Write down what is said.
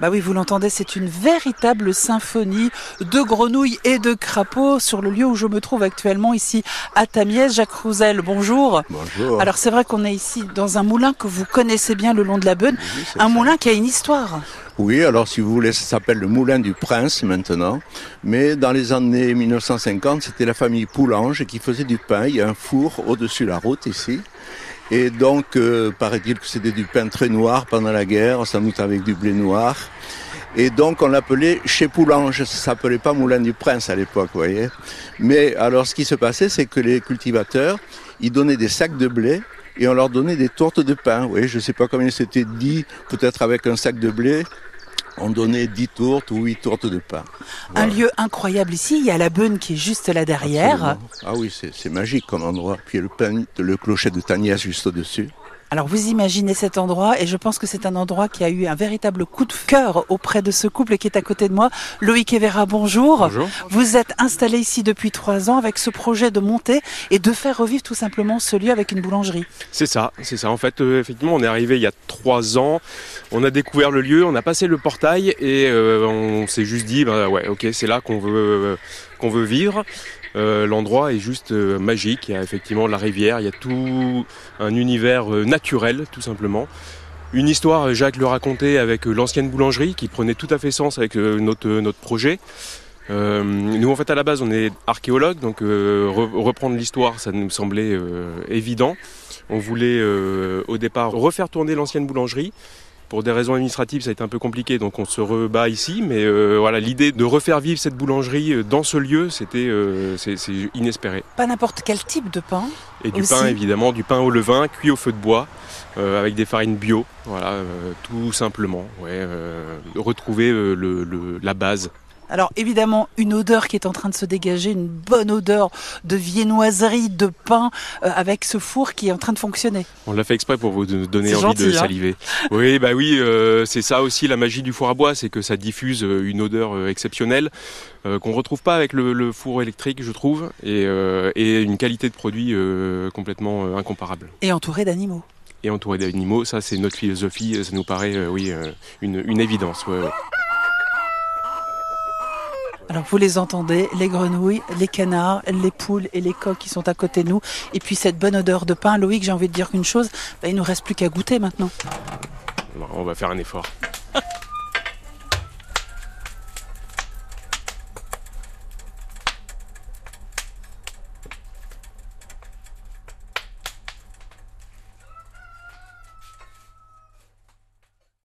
Bah oui, vous l'entendez, c'est une véritable symphonie de grenouilles et de crapauds sur le lieu où je me trouve actuellement ici à Tamiès. Jacques Rouzel, bonjour. Bonjour. Alors c'est vrai qu'on est ici dans un moulin que vous connaissez bien le long de la Beune, un moulin qui a une histoire. Oui, alors si vous voulez, ça s'appelle le Moulin du Prince maintenant. Mais dans les années 1950, c'était la famille Poulange qui faisait du pain. Il y a un four au-dessus de la route ici. Et donc, euh, paraît-il que c'était du pain très noir pendant la guerre, sans doute avec du blé noir. Et donc, on l'appelait chez Poulange. Ça s'appelait pas Moulin du Prince à l'époque, vous voyez. Mais alors, ce qui se passait, c'est que les cultivateurs, ils donnaient des sacs de blé et on leur donnait des tourtes de pain. Vous voyez, je sais pas combien c'était dit, peut-être avec un sac de blé on donnait 10 tourtes ou 8 tourtes de pain. Un lieu incroyable ici, il y a la Beune qui est juste là derrière. Ah oui, c'est magique comme endroit. Puis il y a le, pain, le clocher de Tanias juste au-dessus. Alors vous imaginez cet endroit et je pense que c'est un endroit qui a eu un véritable coup de cœur auprès de ce couple qui est à côté de moi. Loïc Evera, bonjour. Bonjour. Vous êtes installé ici depuis trois ans avec ce projet de monter et de faire revivre tout simplement ce lieu avec une boulangerie. C'est ça, c'est ça. En fait, euh, effectivement, on est arrivé il y a trois ans. On a découvert le lieu, on a passé le portail et euh, on s'est juste dit, bah ouais, ok, c'est là qu'on veut euh, qu'on veut vivre. Euh, l'endroit est juste euh, magique. Il y a effectivement la rivière, il y a tout un univers euh, naturel, tout simplement. Une histoire, Jacques le racontait avec l'ancienne boulangerie qui prenait tout à fait sens avec notre, notre projet. nous, en fait, à la base, on est archéologue, donc reprendre l'histoire, ça nous semblait évident. On voulait au départ refaire tourner l'ancienne boulangerie, pour des raisons administratives, ça a été un peu compliqué, donc on se rebat ici. Mais euh, voilà, l'idée de refaire vivre cette boulangerie euh, dans ce lieu, c'était euh, c'est inespéré. Pas n'importe quel type de pain. Et du pain évidemment, du pain au levain, cuit au feu de bois, avec des farines bio, voilà, tout simplement. Ouais, retrouver le, la base. Alors évidemment, une odeur qui est en train de se dégager, une bonne odeur de viennoiserie, de pain, euh, avec ce four qui est en train de fonctionner. On l'a fait exprès pour vous donner envie de hein. saliver. oui, bah oui, euh, c'est ça aussi la magie du four à bois, c'est que ça diffuse euh, une odeur exceptionnelle qu'on retrouve pas avec le, four électrique, je trouve, et, une qualité de produit complètement incomparable. Et entouré d'animaux. Et entouré d'animaux, ça c'est notre philosophie, ça nous paraît, oui, une, une évidence. Alors vous les entendez, les grenouilles, les canards, les poules et les coqs qui sont à côté de nous. Et puis cette bonne odeur de pain. Loïc, j'ai envie de dire qu'une chose, bah, il ne nous reste plus qu'à goûter maintenant. On va faire un effort.